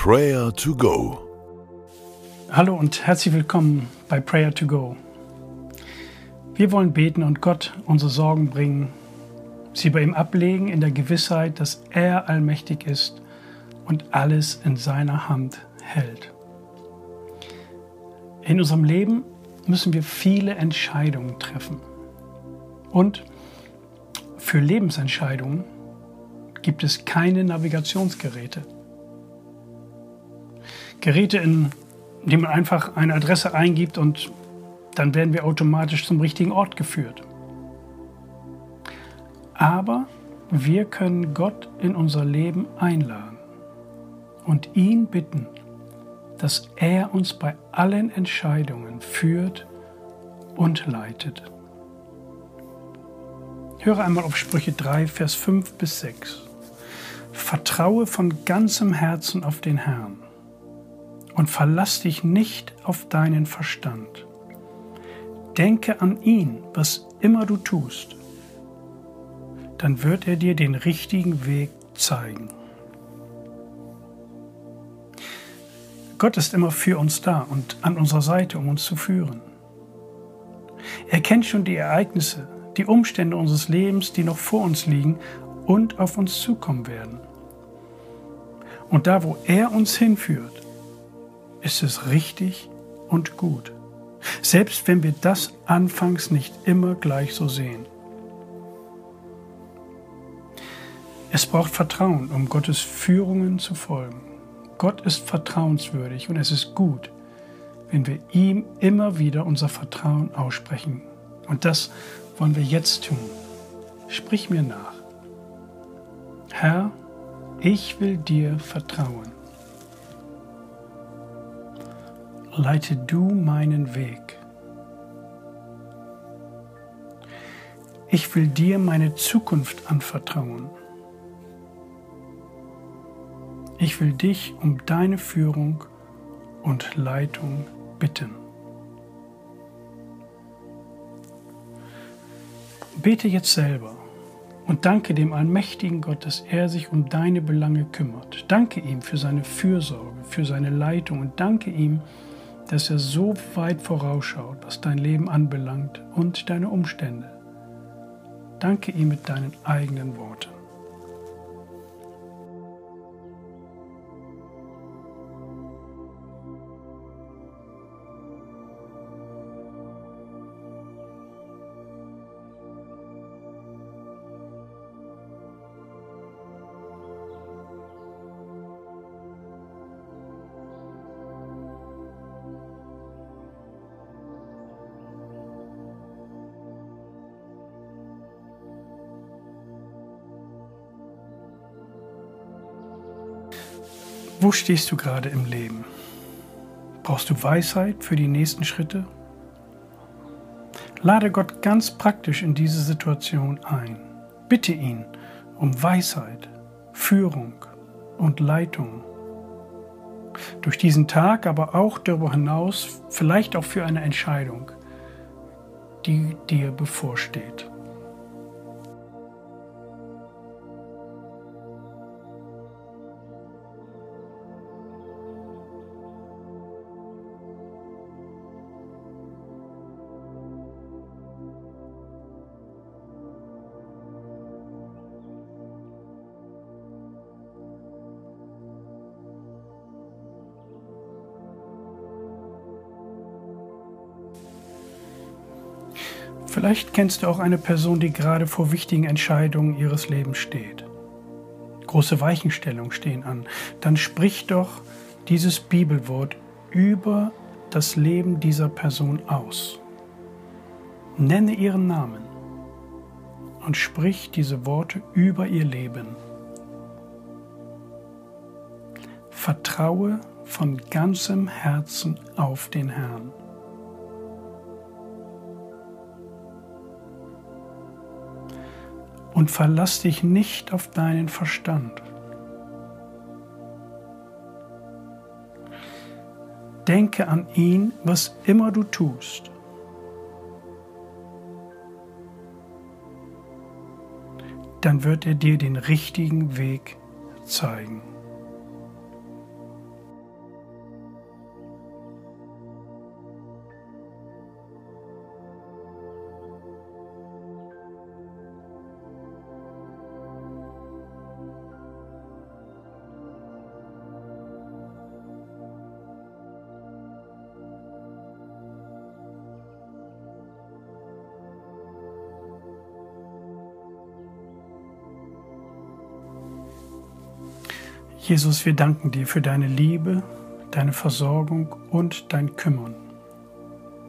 Prayer to Go. Hallo und herzlich willkommen bei Prayer to Go. Wir wollen beten und Gott unsere Sorgen bringen, sie bei ihm ablegen in der Gewissheit, dass er allmächtig ist und alles in seiner Hand hält. In unserem Leben müssen wir viele Entscheidungen treffen. Und für Lebensentscheidungen gibt es keine Navigationsgeräte. Geräte, in denen man einfach eine Adresse eingibt und dann werden wir automatisch zum richtigen Ort geführt. Aber wir können Gott in unser Leben einladen und ihn bitten, dass er uns bei allen Entscheidungen führt und leitet. Höre einmal auf Sprüche 3, Vers 5 bis 6. Vertraue von ganzem Herzen auf den Herrn und verlass dich nicht auf deinen Verstand. Denke an ihn, was immer du tust, dann wird er dir den richtigen Weg zeigen. Gott ist immer für uns da und an unserer Seite, um uns zu führen. Er kennt schon die Ereignisse, die Umstände unseres Lebens, die noch vor uns liegen und auf uns zukommen werden. Und da, wo er uns hinführt, ist es richtig und gut. Selbst wenn wir das anfangs nicht immer gleich so sehen. Es braucht Vertrauen, um Gottes Führungen zu folgen. Gott ist vertrauenswürdig und es ist gut, wenn wir ihm immer wieder unser Vertrauen aussprechen. Und das wollen wir jetzt tun. Sprich mir nach. Herr, ich will dir vertrauen. Leite du meinen Weg. Ich will dir meine Zukunft anvertrauen. Ich will dich um deine Führung und Leitung bitten. Bete jetzt selber und danke dem allmächtigen Gott, dass er sich um deine Belange kümmert. Danke ihm für seine Fürsorge, für seine Leitung und danke ihm, dass er so weit vorausschaut, was dein Leben anbelangt und deine Umstände. Danke ihm mit deinen eigenen Worten. Wo stehst du gerade im Leben? Brauchst du Weisheit für die nächsten Schritte? Lade Gott ganz praktisch in diese Situation ein. Bitte ihn um Weisheit, Führung und Leitung. Durch diesen Tag, aber auch darüber hinaus, vielleicht auch für eine Entscheidung, die dir bevorsteht. Vielleicht kennst du auch eine Person, die gerade vor wichtigen Entscheidungen ihres Lebens steht. Große Weichenstellungen stehen an. Dann sprich doch dieses Bibelwort über das Leben dieser Person aus. Nenne ihren Namen und sprich diese Worte über ihr Leben. Vertraue von ganzem Herzen auf den Herrn. Und verlass dich nicht auf deinen Verstand. Denke an ihn, was immer du tust. Dann wird er dir den richtigen Weg zeigen. Jesus, wir danken dir für deine Liebe, deine Versorgung und dein Kümmern.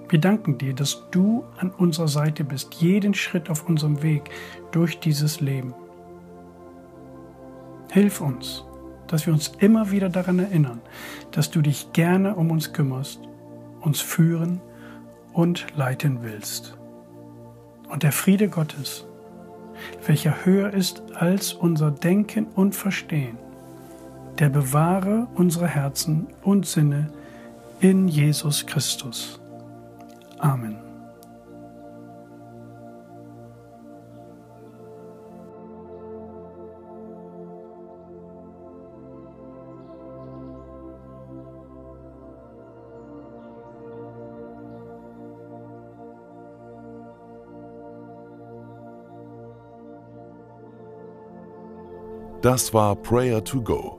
Wir danken dir, dass du an unserer Seite bist, jeden Schritt auf unserem Weg durch dieses Leben. Hilf uns, dass wir uns immer wieder daran erinnern, dass du dich gerne um uns kümmerst, uns führen und leiten willst. Und der Friede Gottes, welcher höher ist als unser Denken und Verstehen, der bewahre unsere Herzen und Sinne in Jesus Christus. Amen. Das war Prayer to Go,